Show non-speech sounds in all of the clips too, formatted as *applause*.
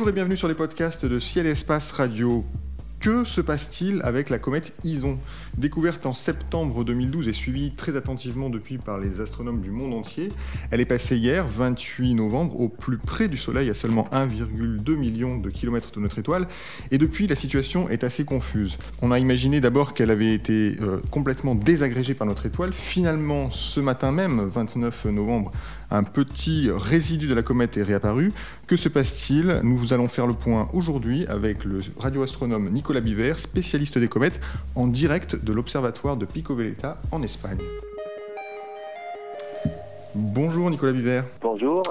Bonjour et bienvenue sur les podcasts de Ciel Espace Radio. Que se passe-t-il avec la comète Ison? Découverte en septembre 2012 et suivie très attentivement depuis par les astronomes du monde entier, elle est passée hier, 28 novembre, au plus près du Soleil, à seulement 1,2 million de kilomètres de notre étoile. Et depuis, la situation est assez confuse. On a imaginé d'abord qu'elle avait été euh, complètement désagrégée par notre étoile. Finalement, ce matin même, 29 novembre, un petit résidu de la comète est réapparu. Que se passe-t-il? Nous allons faire le point aujourd'hui avec le radioastronome Nicolas Biver, spécialiste des comètes, en direct de l'observatoire de Pico Veleta en Espagne. Bonjour Nicolas Biver. Bonjour.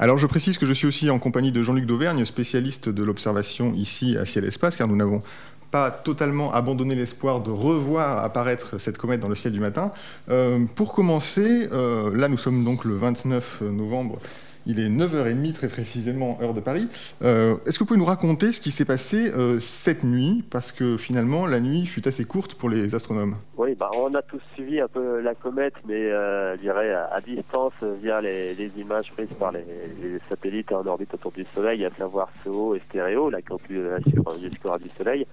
Alors je précise que je suis aussi en compagnie de Jean-Luc Dauvergne, spécialiste de l'observation ici à Ciel Espace, car nous n'avons pas totalement abandonné l'espoir de revoir apparaître cette comète dans le ciel du matin. Euh, pour commencer, euh, là nous sommes donc le 29 novembre il est 9h30 très précisément, heure de Paris. Euh, est-ce que vous pouvez nous raconter ce qui s'est passé cette nuit? Parce que finalement, la nuit fut assez courte pour les astronomes. Oui, bah, on a tous suivi un peu la comète, mais je dirais à, distance via les, images prises par les, satellites en orbite autour du Soleil, à savoir SOHO et Stéréo, la compilation du score du Soleil.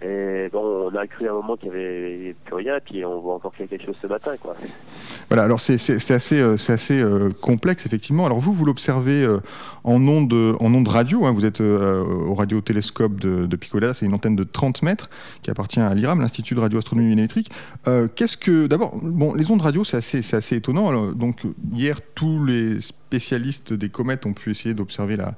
Et on a cru à un moment qu'il n'y avait plus rien, puis on voit encore quelque chose ce matin, quoi. Voilà, alors c'est assez, euh, euh, complexe, effectivement. Alors vous, vous l'observez euh, en ondes radio, hein. vous êtes au radiotélescope de, de c'est une antenne de 30 mètres qui appartient à l'IRAM, l'Institut de radioastronomie électrique. Qu'est-ce que, d'abord, bon, les ondes radio, c'est assez, étonnant. Donc hier, tous les spécialistes des comètes ont pu essayer d'observer la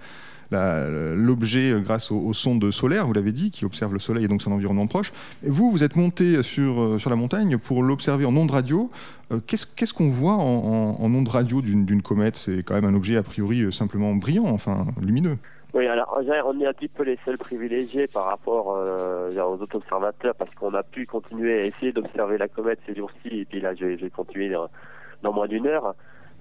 l'objet euh, grâce aux, sondes solaires, vous l'avez dit, qui observent le Soleil et donc son environnement proche. Vous, vous êtes monté sur, euh, sur la montagne pour l'observer en ondes radio. Euh, qu'est-ce qu'on voit en, en, ondes radio d'une comète? C'est quand même un objet a priori simplement brillant, enfin lumineux. Oui, alors on est un petit peu les seuls privilégiés par rapport aux autres observateurs parce qu'on a pu continuer à essayer d'observer la comète ces jours-ci et puis là je vais, continuer dans moins d'une heure.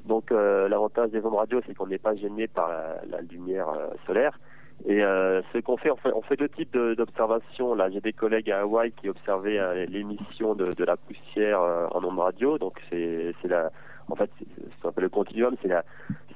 Donc euh, l'avantage des ondes radio, c'est qu'on n'est pas gêné par la, lumière euh, solaire. Et euh, ce qu'on fait, on fait, on fait deux types d'observations. Là, j'ai des collègues à Hawaï qui observaient l'émission de, la poussière en ondes radio. Donc c'est la, en fait, c'est le continuum, c'est la,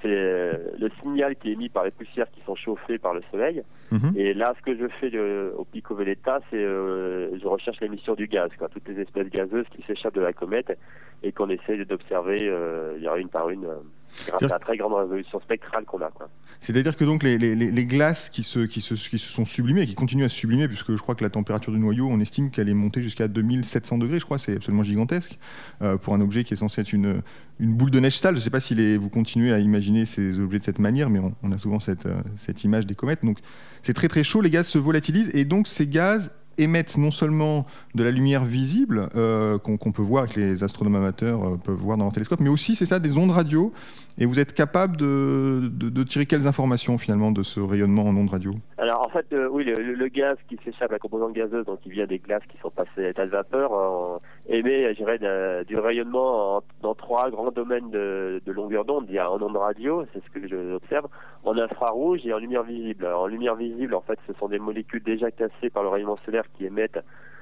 c'est le signal qui est émis par les poussières qui sont chauffées par le soleil. Mhm. Et là, ce que je fais au Pico Veleta, c'est euh, je recherche l'émission du gaz, quoi, toutes les espèces gazeuses qui s'échappent de la comète et qu'on essaie d'observer euh, une par une. Euh, grâce à la très grande résolution spectrale qu'on a. C'est-à-dire que donc les, les, les, glaces qui se, qui, se, qui se sont sublimées qui continuent à se sublimer, puisque je crois que la température du noyau, on estime qu'elle est montée jusqu'à 2700 degrés, je crois, c'est absolument gigantesque euh, pour un objet qui est censé être une, une boule de neige sale. Je ne sais pas si les, vous continuez à imaginer ces objets de cette manière, mais on, a souvent cette, euh, cette image des comètes. Donc c'est très très chaud, les gaz se volatilisent et donc ces gaz émettent non seulement de la lumière visible euh, qu'on peut voir, que les astronomes amateurs euh, peuvent voir dans leur télescope, mais aussi, c'est ça, des ondes radio. Et vous êtes capable de, de, tirer quelles informations finalement de ce rayonnement en ondes radio? Alors en fait, euh, oui, le, gaz qui s'échappe, la composante gazeuse, donc qui vient des glaces qui sont passées à l'état de vapeur, émet, je dirais, du rayonnement dans trois grands domaines de, de longueur d'onde. Il y a en ondes radio, c'est ce que j'observe, en infrarouge et en lumière visible. en lumière visible, en fait, ce sont des molécules déjà cassées par le rayonnement solaire qui émettent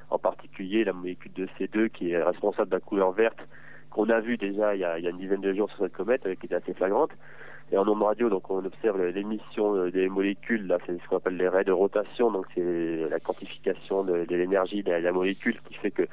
en particulier la molécule de C2 qui est responsable de la couleur verte qu'on a vu déjà il y a, une dizaine de jours sur cette comète, qui était assez flagrante. Et en ondes radio, donc on observe l'émission euh, des molécules, là c'est ce qu'on appelle les raies de rotation, donc c'est la quantification de, l'énergie de la, molécule qui fait que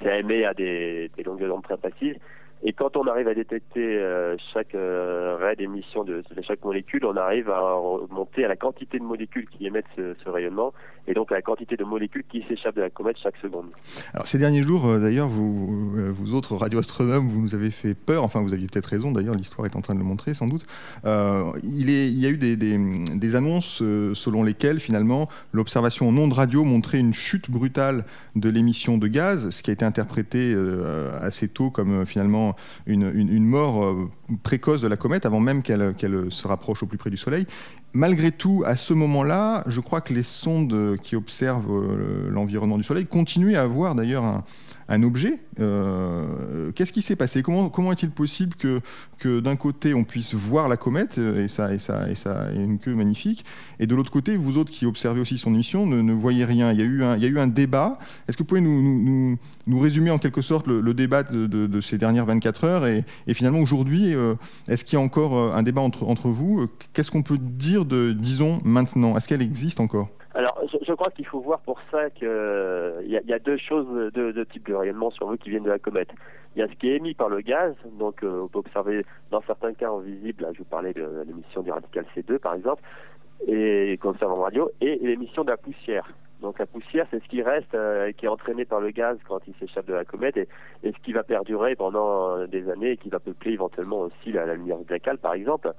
ça émet à des, des longueurs d'onde très précises. Et quand on arrive à détecter euh, chaque euh, ray d'émission de, chaque molécule, on arrive à remonter à la quantité de molécules qui émettent ce, rayonnement et donc à la quantité de molécules qui s'échappent de la comète chaque seconde. Alors ces derniers jours, euh, d'ailleurs, vous, vous autres radioastronomes, vous nous avez fait peur. Enfin, vous aviez peut-être raison. D'ailleurs, l'histoire est en train de le montrer, sans doute. il y a eu des, des, annonces selon lesquelles finalement l'observation en ondes radio montrait une chute brutale de l'émission de gaz, ce qui a été interprété assez tôt comme finalement une, mort euh, précoce de la comète avant même qu'elle se rapproche au plus près du Soleil. Malgré tout, à ce moment-là, je crois que les sondes qui observent euh, l'environnement du Soleil continuent à avoir d'ailleurs un objet. Qu'est-ce qui s'est passé? Comment, est-il possible que, d'un côté on puisse voir la comète et ça, et ça, et ça et une queue magnifique, et de l'autre côté, vous autres qui observez aussi son émission ne, voyez rien? Il y a eu un, un débat. Est-ce que vous pouvez nous, résumer en quelque sorte le, débat de, ces dernières 24 heures? Et, finalement aujourd'hui, est-ce qu'il y a encore un débat entre, entre vous? Qu'est-ce qu'on peut dire de, disons, maintenant? Est-ce qu'elle existe encore? Crois qu'il faut voir pour ça qu'il y, y, a deux choses, deux types de rayonnement sur vous qui viennent de la comète. Il y a ce qui est émis par le gaz, donc euh, on peut observer dans certains cas en visible, je vous parlais de l'émission du radical C2 par exemple, et qu'on observe en radio, et l'émission de la poussière. Donc la poussière, c'est ce qui reste, euh, qui est entraîné par le gaz quand il s'échappe de la comète, et, ce qui va perdurer pendant des années et qui va peupler éventuellement aussi la, lumière glaciale, par exemple.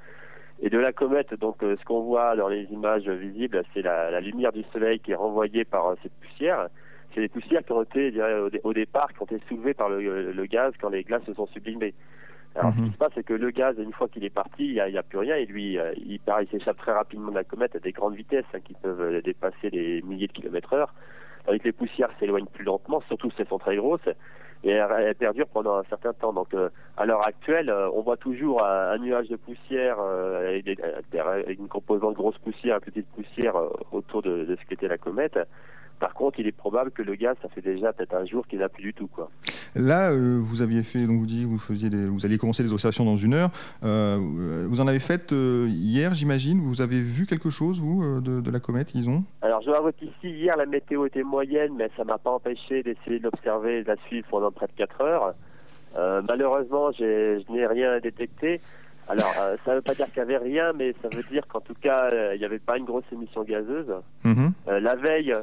Et de la comète, donc euh, ce qu'on voit dans les images visibles, c'est la, la, lumière du soleil qui est renvoyée par euh, cette poussière. C'est des poussières qui ont été, au, départ, qui ont été soulevées par le, le, gaz quand les glaces se sont sublimées. Alors, ce qui mhm. se passe, c'est que le gaz, une fois qu'il est parti, il n'y a, a, plus rien, et lui, euh, il, il s'échappe très rapidement de la comète à des grandes vitesses hein, qui peuvent dépasser les milliers de kilomètres heure. Avec les poussières s'éloignent plus lentement, surtout si elles sont très grosses et elle, perdure pendant un certain temps. Donc euh, à l'heure actuelle, euh, on voit toujours un, nuage de poussière euh, avec, une composante grosse poussière et petite poussière autour de ce qu'était la comète. Par contre, il est probable que le gaz, ça fait déjà peut-être un jour qu'il n'a plus du tout. Quoi. Là, euh, vous aviez fait, donc vous dites, vous faisiez, vous alliez commencer les observations dans une heure. Euh, vous en avez fait euh, hier, j'imagine. Vous avez vu quelque chose, vous, de, la comète, Ison Alors, je vois ici, hier, la météo était moyenne, mais ça m'a pas empêché d'essayer de l'observer et de la suivre pendant près de 4 heures. malheureusement, je n'ai rien détecté. Alors, ça ne veut pas dire qu'il n'y avait rien, mais ça veut dire qu'en tout cas, il n'y avait pas une grosse émission gazeuse. Mm-hmm. la veille,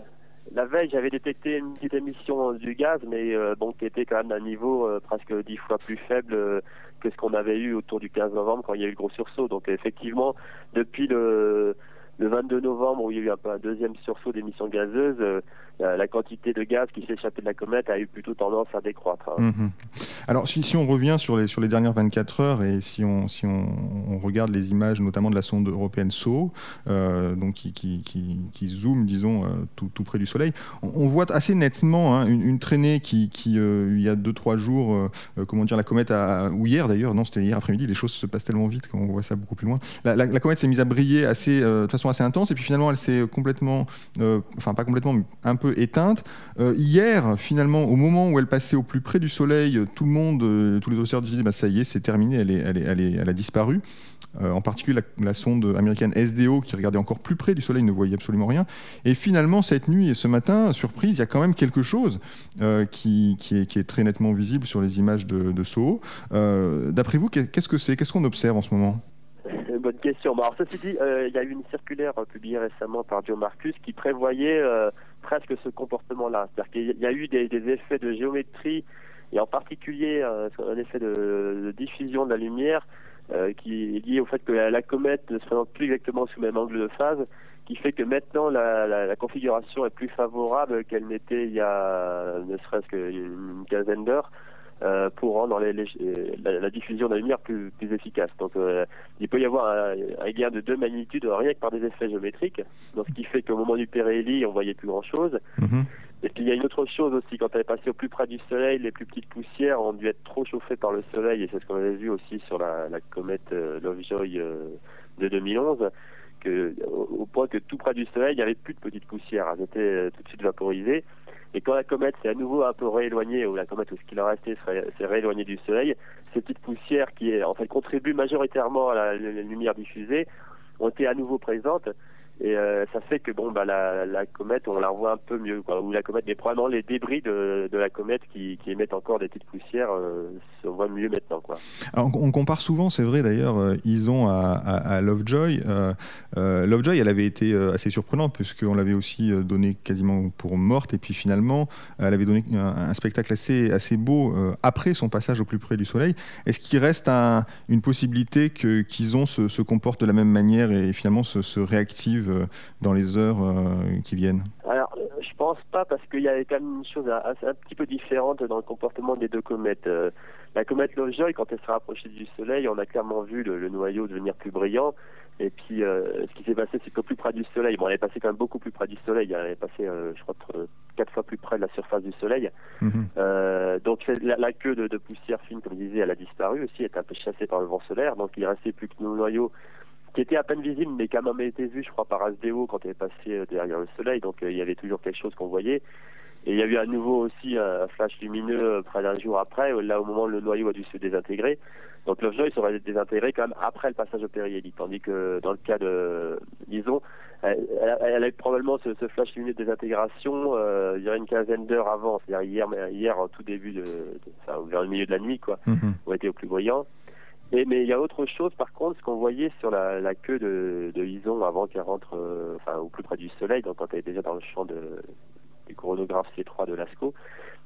la veille, j'avais détecté une petite émission du gaz, mais euh, bon, qui était quand même d'un niveau euh, presque dix fois plus faible euh, que ce qu'on avait eu autour du 15 novembre quand il y a eu le gros sursaut. Donc effectivement, depuis le le 22 novembre, où il y a eu un, deuxième sursaut d'émissions gazeuses, euh, la, quantité de gaz qui s'est échappé de la comète a eu plutôt tendance à décroître. Hein. Mhm. Alors, si, on revient sur les, sur les dernières 24 heures et si on, si on, regarde les images, notamment de la sonde européenne SO, euh, donc qui, qui, qui, zoome, disons, euh, tout, tout, près du Soleil, on, voit assez nettement hein, une, traînée qui, il y a 2-3 jours, comment dire, la comète, a, ou hier d'ailleurs, non, c'était hier après-midi, les choses se passent tellement vite qu'on voit ça beaucoup plus loin. La, la, comète s'est mise à briller assez, de façon assez intense, et puis finalement elle s'est complètement, enfin pas complètement, mais un peu éteinte. Euh, hier, finalement, au moment où elle passait au plus près du Soleil, tout le monde, euh, tous les observateurs disaient bah, ça y est, c'est terminé, elle, est, elle, est, elle, est, elle a disparu. en particulier la, sonde américaine SDO qui regardait encore plus près du Soleil ne voyait absolument rien. Et finalement, cette nuit et ce matin, surprise, il y a quand même quelque chose qui, est, très nettement visible sur les images de, de SOHO. D'après vous, qu'est-ce que c'est? Qu'est-ce qu'on observe en ce moment? Bonne question. alors, ceci dit, euh, il y a eu une circulaire publiée récemment par Joe Marcus qui prévoyait euh, presque ce comportement-là. C'est-à-dire qu'il y a eu des, effets de géométrie et en particulier euh, un effet de, diffusion de la lumière qui est lié au fait que la, comète ne se présente plus exactement sous le même angle de phase, qui fait que maintenant la, configuration est plus favorable qu'elle n'était il y a ne serait-ce qu'une quinzaine d'heures. Euh, pour rendre les, la, diffusion de la lumière plus, plus efficace. Donc euh, il peut y avoir un, un, gain de deux magnitudes rien que par des effets géométriques, donc ce qui fait qu'au moment du périhélie, on voyait plus grand-chose. Mm-hmm. Et puis il y a une autre chose aussi, quand elle est passée au plus près du Soleil, les plus petites poussières ont dû être trop chauffées par le Soleil, et c'est ce qu'on avait vu aussi sur la, la comète euh, Lovejoy de 2011, que, au, point que tout près du Soleil, il n'y avait plus de petites poussières, elles étaient tout de suite vaporisées. Et quand la comète s'est à nouveau un peu rééloignée, ou la comète ou ce qu'il en restait s'est rééloigné du Soleil, ces petites poussières qui en fait contribuent majoritairement à la lumière diffusée ont été à nouveau présentes et euh, ça fait que bon bah la, comète on la revoit un peu mieux ou la comète mais probablement les débris de, la comète qui, émettent encore des petites poussières euh, se voient mieux maintenant. Alors, on compare souvent c'est vrai d'ailleurs euh, Ison à, Lovejoy. Euh, euh, Lovejoy elle avait été assez surprenante puisqu'on l'avait aussi donné quasiment pour morte. Et puis finalement elle avait donné un, spectacle assez assez beau après son passage au plus près du soleil. Est-ce qu'il reste un, une possibilité que qu'Ison se, se, comporte de la même manière et finalement se réactive euh, dans les heures euh, qui viennent Alors, je pense pas parce qu'il y avait quand même une chose un, un, petit peu différente dans le comportement des deux comètes. Euh, la comète Lovejoy, quand elle s'est rapprochée du Soleil, on a clairement vu le, noyau devenir plus brillant. Et puis, euh, ce qui s'est passé, c'est qu'au plus près du Soleil, bon, elle est passée quand même beaucoup plus près du Soleil. Elle est passée, euh, je crois, quatre fois plus près de la surface du Soleil. Mhm. donc, la, queue de, de, poussière fine, comme je disais, elle a disparu aussi. Elle est un peu chassée par le vent solaire. Donc, il restait plus que le noyau qui était à peine visible, mais qui a même été vu, je crois, par Asdeo quand elle est passée derrière le Soleil. Donc, il y avait toujours quelque chose qu'on voyait. Et il y a eu à nouveau aussi un flash lumineux près d'un jour après, là au moment où le noyau a dû se désintégrer. Donc Lovejoy serait désintégré quand même après le passage au périhélie, tandis que dans le cas de Lison, elle, elle, a eu probablement ce, flash lumineux de désintégration, euh, il y a une quinzaine d'heures avant, c'est-à-dire hier, hier en tout début de, enfin, vers le milieu de la nuit, quoi, mm on était au plus brillant. Mais il y a autre chose, par contre, ce qu'on voyait sur la, queue de, de Ison avant qu'elle rentre, euh, enfin, au plus près du soleil, donc quand elle était déjà dans le champ de, du chronographe C3 de Lascaux,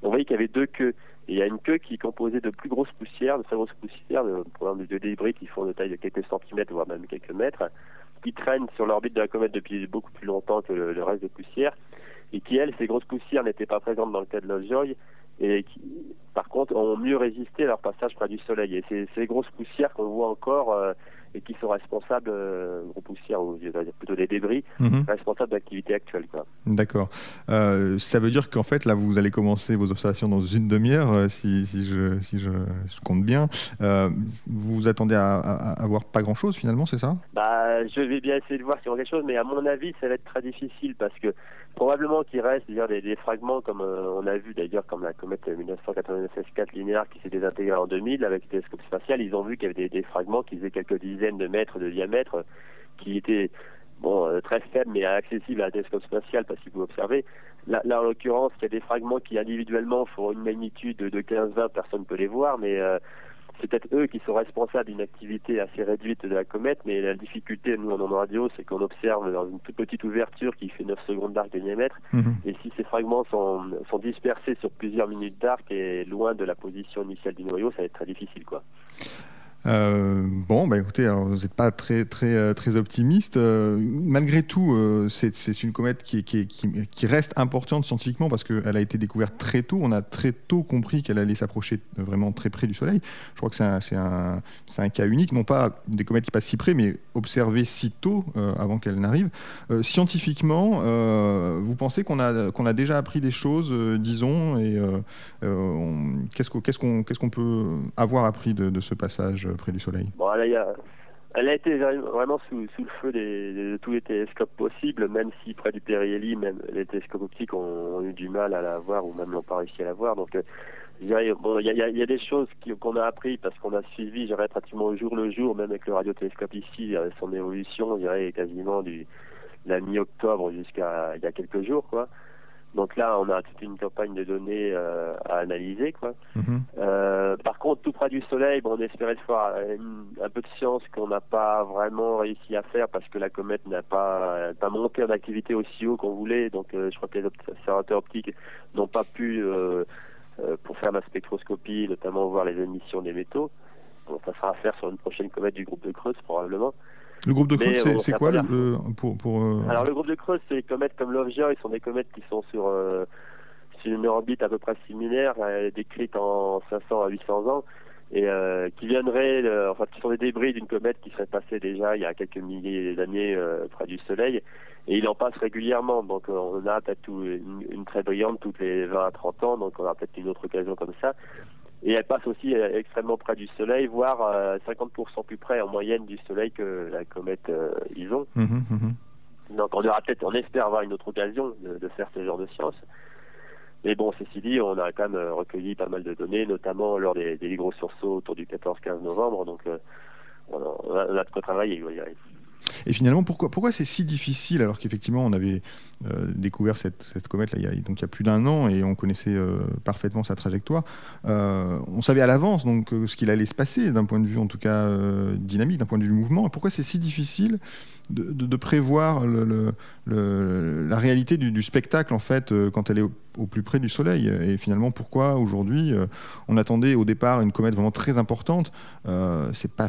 on voyait qu'il y avait deux queues. Il y a une queue qui est composée de plus grosses poussières, de très grosses poussières, de, de débris qui font de taille de quelques centimètres, voire même quelques mètres, qui traînent sur l'orbite de la comète depuis beaucoup plus longtemps que le, reste des poussières, et qui, elles, ces grosses poussières n'étaient pas présentes dans le cas de Lovejoy, et qui, par contre, ont mieux résisté à leur passage près du Soleil. Et c'est ces grosses poussières qu'on voit encore euh, et qui sont responsables, euh, gros poussières, ou plutôt des débris, mhm. responsables d'activités actuelles. D'accord. Euh, ça veut dire qu'en fait, là, vous allez commencer vos observations dans une demi-heure, euh, si, si, je, si compte bien. Euh, vous vous attendez à, à, voir pas grand-chose, finalement, c'est ça? Bah, Je vais bien essayer de voir s'il y a quelque chose, mais à mon avis, ça va être très difficile parce que probablement qu'il reste des, fragments, comme on a vu d'ailleurs, comme la comète 1996-4 linéaire qui s'est désintégrée en 2000 avec le télescope spatial, ils ont vu qu'il y avait des, des fragments qui faisaient quelques dizaines de mètres de diamètre qui était bon, euh, très faible mais accessible à un télescope spatial parce qu'il peut observer. Là, en l'occurrence, il y a des fragments qui individuellement font une magnitude de 15-20, personne ne peut les voir, mais euh, c'est peut-être eux qui sont responsables d'une activité assez réduite de la comète, mais la difficulté, nous, en radio, c'est qu'on observe dans une toute petite ouverture qui fait 9 secondes d'arc de diamètre, mhm. et si ces fragments sont, sont dispersés sur plusieurs minutes d'arc et loin de la position initiale du noyau, ça va être très difficile, quoi. Euh, bon, bah écoutez, alors vous n'êtes pas très, très, euh, très optimiste. Euh, malgré tout, c'est une comète qui, reste importante scientifiquement parce qu'elle a été découverte très tôt. On a très tôt compris qu'elle allait s'approcher vraiment très près du Soleil. Je crois que c'est un, cas unique, non pas des comètes qui passent si près, mais observées si tôt avant qu'elle n'arrive. scientifiquement, vous pensez qu'on a, déjà appris des choses, disons, et qu'est-ce qu'on peut avoir appris de ce passage près du Soleil bon, elle, a, été vraiment sous, le feu de tous les télescopes possibles, même si près du périhélie, même les télescopes optiques ont, eu du mal à la voir ou même n'ont pas réussi à la voir. Donc, euh, il y a, des choses qu'on a appris parce qu'on a suivi, dirais, pratiquement au jour le jour, même avec le radiotélescope ici, son évolution, je dirais, quasiment du la mi-octobre jusqu'à il y a quelques jours, quoi. Donc là, on a toute une campagne de données euh, à analyser. Quoi. Mhm. Euh, par contre, tout près du Soleil, bon, on espérait faire un peu de science qu'on n'a pas vraiment réussi à faire parce que la comète n'a pas, pas monté en activité aussi haut qu'on voulait. Donc euh, je crois que les observateurs optiques n'ont pas pu, pour faire la spectroscopie, notamment voir les émissions des métaux. Ça sera à faire sur une prochaine comète du groupe de Creuse probablement. Le groupe de Creuse, c'est quoi le, pour, pour euh, Alors le groupe de Creuse, c'est les comètes comme Lovejoy, ils sont des comètes qui sont sur, euh, sur une orbite à peu près similaire, euh, décrite en 500 à 800 ans, et qui viendraient, enfin qui sont des débris d'une comète qui serait passée déjà il y a quelques milliers d'années près du Soleil, et il en passe régulièrement, donc on a peut-être une, une, très brillante toutes les 20 à 30 ans, donc on aura peut-être une autre occasion comme ça et elle passe aussi euh, extrêmement près du Soleil, voire 50% euh, plus près en moyenne du Soleil que la comète euh, Ison. Mhm, mhm. Donc on aura peut-être, on espère avoir une autre occasion de, faire ce genre de science. Mais bon, ceci dit, on a quand même recueilli pas mal de données, notamment lors des, gros sursauts autour du 14-15 novembre. Donc on, a, on, a, de quoi travailler, vous voyez. Et finalement, pourquoi, c'est si difficile alors qu'effectivement on avait euh, découvert cette, comète il y a, y a plus d'un an et on connaissait euh, parfaitement sa trajectoire. Euh, on savait à l'avance donc ce qu'il allait se passer d'un point de vue en tout cas dynamique, d'un point de vue mouvement. Et pourquoi c'est si difficile de, prévoir la réalité du, spectacle en fait quand elle est au, plus près du Soleil? Et finalement, pourquoi aujourd'hui on attendait au départ une comète vraiment très importante C'est pas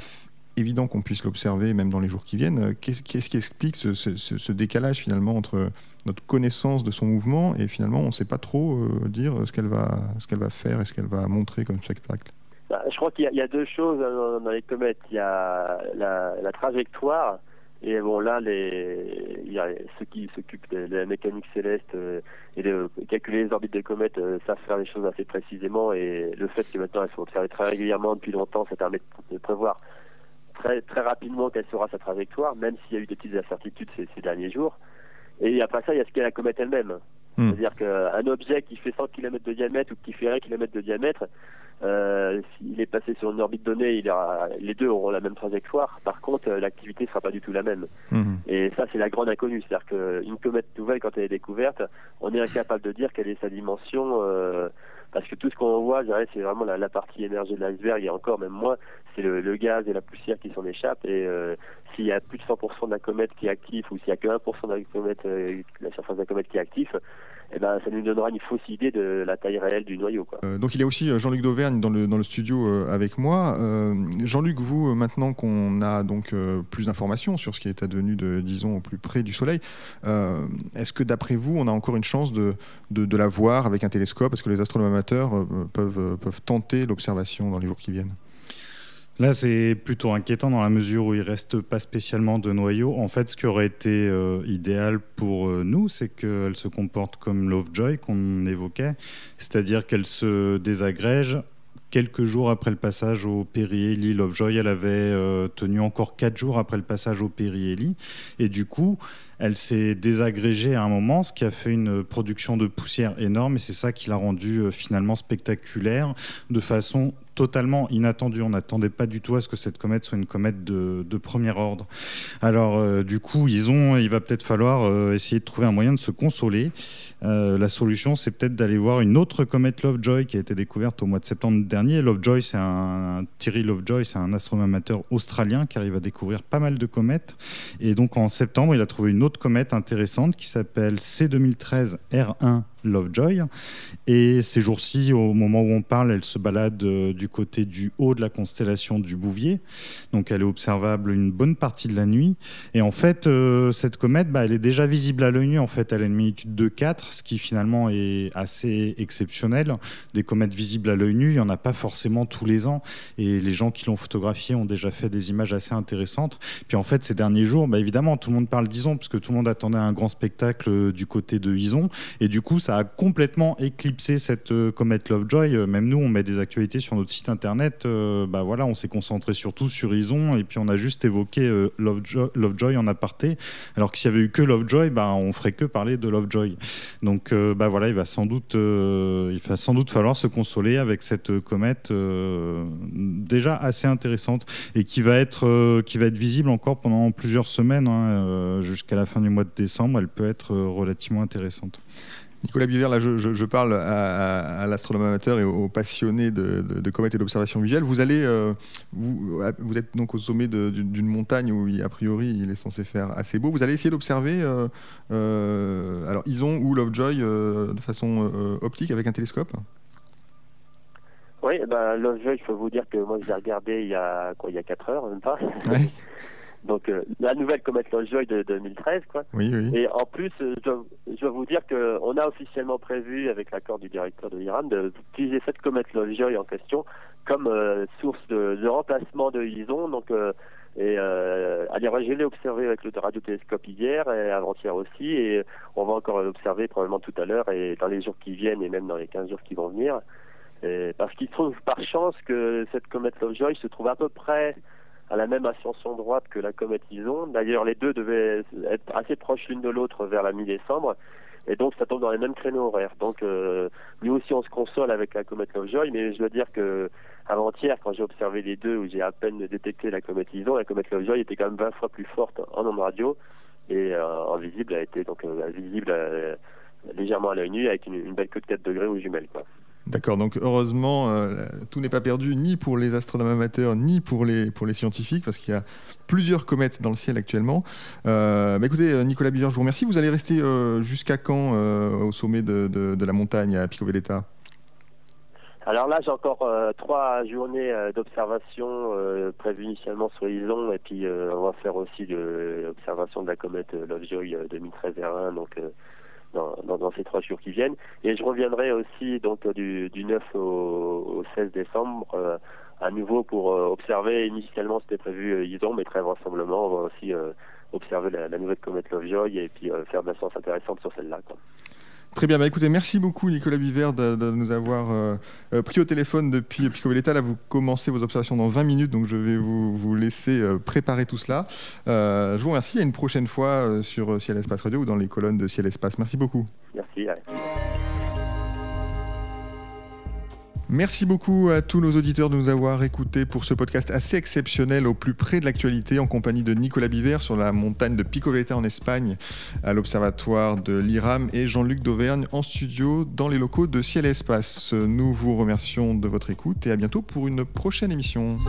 évident qu'on puisse l'observer même dans les jours qui viennent. Qu'est-ce qui explique ce, décalage finalement entre notre connaissance de son mouvement et finalement on ne sait pas trop euh, dire ce qu'elle va, ce qu'elle va faire et ce qu'elle va montrer comme spectacle? Bah, Je crois qu'il y, a deux choses dans, les comètes. Il y a la, trajectoire. Et bon, là, ceux qui s'occupent de, la mécanique céleste euh, et de calculer les orbites des comètes euh, savent faire les choses assez précisément. Et le fait que maintenant elles sont observées très régulièrement depuis longtemps, ça permet de prévoir très, très rapidement quelle sera sa trajectoire, même s'il y a eu des petites incertitudes ces, ces derniers jours. Et après ça, il y a ce qu'est la comète elle-même. Hmm. C'est-à-dire qu'un objet qui fait 100 km de diamètre ou qui fait 1 km de diamètre, euh, s'il est passé sur une orbite donnée, il les deux auront la même trajectoire. Par contre, euh, l'activité sera pas du tout la même. Hmm. Et ça, c'est la grande inconnue. C'est-à-dire qu'une comète nouvelle, quand elle est découverte, on est incapable de dire quelle est sa dimension. Euh, parce que tout ce qu'on voit, c'est vraiment la, partie émergée de l'iceberg et encore même moins, c'est le, gaz et la poussière qui s'en échappent. Et euh, s'il y a plus de 100% de la comète qui est actif ou s'il y a que 1% de la comète, euh, la surface de la comète qui est actif, eh ben, ça nous donnera une fausse idée de la taille réelle du noyau. Euh, donc il y a aussi Jean-Luc Dauvergne dans le, dans le studio avec moi. Jean-Luc, vous, maintenant qu'on a donc plus d'informations sur ce qui est advenu, de, disons, au plus près du Soleil, est-ce que d'après vous, on a encore une chance de, de, de la voir avec un télescope? Est-ce que les astronomes amateurs peuvent, peuvent tenter l'observation dans les jours qui viennent? Là, c'est plutôt inquiétant dans la mesure où il reste pas spécialement de noyau. En fait, ce qui aurait été euh, idéal pour euh, nous, c'est qu'elle se comporte comme Lovejoy qu'on évoquait, c'est-à-dire qu'elle se désagrège quelques jours après le passage au Périhélie. Lovejoy, elle avait euh, tenu encore quatre jours après le passage au Périhélie. Et du coup, elle s'est désagrégée à un moment, ce qui a fait une production de poussière énorme. Et c'est ça qui l'a rendue finalement spectaculaire de façon totalement inattendu. On n'attendait pas du tout à ce que cette comète soit une comète de, premier ordre. Alors, euh, du coup, ils ont, il va peut-être falloir euh, essayer de trouver un moyen de se consoler. Euh, la solution, c'est peut-être d'aller voir une autre comète Lovejoy qui a été découverte au mois de septembre dernier. Lovejoy, c'est un, Thierry Lovejoy, c'est un astronome amateur australien qui arrive à découvrir pas mal de comètes. Et donc, en septembre, il a trouvé une autre comète intéressante qui s'appelle C2013 R1 Lovejoy. Et ces jours-ci, au moment où on parle, elle se balade euh, du côté du haut de la constellation du Bouvier. Donc elle est observable une bonne partie de la nuit. Et en fait, euh, cette comète, bah, elle est déjà visible à l'œil nu. En fait, elle a une magnitude de 4, ce qui finalement est assez exceptionnel. Des comètes visibles à l'œil nu, il n'y en a pas forcément tous les ans. Et les gens qui l'ont photographié ont déjà fait des images assez intéressantes. Puis en fait, ces derniers jours, bah, évidemment, tout le monde parle d'Ison, parce que tout le monde attendait un grand spectacle euh, du côté de Ison. Et du coup, ça a complètement éclipsé cette euh, comète Lovejoy. Euh, même nous, on met des actualités sur notre site internet. Euh, bah voilà, on s'est concentré surtout sur Ison et puis on a juste évoqué Lovejoy, en aparté. Alors que s'il y avait eu que Lovejoy, bah, on ferait que parler de Lovejoy. Donc bah voilà, il va sans doute, il va sans doute falloir se consoler avec cette comète déjà assez intéressante et qui va être, qui va être visible encore pendant plusieurs semaines hein, jusqu'à la fin du mois de décembre. Elle peut être relativement intéressante. Nicolas Biver, là, je, parle à, l'astronome amateur et aux passionnés de, comètes et d'observation visuelle. Vous allez, euh, vous, vous, êtes donc au sommet d'une montagne où, a priori, il est censé faire assez beau. Vous allez essayer d'observer, euh, euh, alors Ison ou Lovejoy de façon optique avec un télescope? Oui, ben, Lovejoy, je peux vous dire que moi, je l'ai regardé il y a quoi, il y a 4 heures, même pas. *laughs* Donc euh, la nouvelle comète Lovejoy de 2013, quoi. Oui, oui. Et en plus, euh, je dois, je dois vous dire qu'on a officiellement prévu, avec l'accord du directeur de l'IRAN, d'utiliser cette comète Lovejoy en question comme euh, source de, de, remplacement de Ison. Donc et euh, alors, je l'ai observé avec le radiotélescope hier et avant-hier aussi, et on va encore l'observer probablement tout à l'heure et dans les jours qui viennent et même dans les 15 jours qui vont venir. Et parce qu'il se trouve par chance que cette comète Lovejoy se trouve à peu près à la même ascension droite que la comète Ison. D'ailleurs, les deux devaient être assez proches l'une de l'autre vers la mi-décembre. Et donc, ça tombe dans les mêmes créneaux horaires. Donc, euh, nous aussi, on se console avec la comète Lovejoy, mais je dois dire que avant-hier, quand j'ai observé les deux, où j'ai à peine détecté la comète Ison, la comète Lovejoy était quand même 20 fois plus forte en ondes radio et euh, en visible, a été donc euh, visible légèrement à l'œil nu avec une, une, belle queue de 4 degrés aux jumelles. Quoi. D'accord, donc heureusement, euh, tout n'est pas perdu ni pour les astronomes amateurs, ni pour les, pour les scientifiques, parce qu'il y a plusieurs comètes dans le ciel actuellement. Euh, bah écoutez, euh, Nicolas Biver, je vous remercie. Vous allez rester jusqu'à quand au sommet de, de, la montagne à Pico Veleta Alors là, j'ai encore euh, trois journées euh, d'observation euh, prévues initialement sur Ison, et puis on va faire aussi l'observation de la comète Lovejoy 2013 R1, donc dans, dans, ces trois jours qui viennent. Et je reviendrai aussi donc du, du 9 au, 16 décembre à nouveau pour observer. Initialement, c'était prévu Ison, mais très vraisemblablement, on va aussi observer la, la, nouvelle comète Lovejoy et puis faire de la science intéressante sur celle-là. Très bien, bah écoutez, merci beaucoup Nicolas Biver de, nous avoir euh, euh, pris au téléphone depuis Pico Valletta. Vous commencez vos observations dans 20 minutes, donc je vais vous, vous laisser euh, préparer tout cela. je vous remercie, à une prochaine fois sur Ciel Espace Radio ou dans les colonnes de Ciel Espace. Merci beaucoup. Merci. Merci beaucoup à tous nos auditeurs de nous avoir écoutés pour ce podcast assez exceptionnel au plus près de l'actualité en compagnie de Nicolas Biver sur la montagne de Picoleta en Espagne à l'observatoire de l'IRAM et Jean-Luc Dauvergne en studio dans les locaux de Ciel et Espace. Nous vous remercions de votre écoute et à bientôt pour une prochaine émission.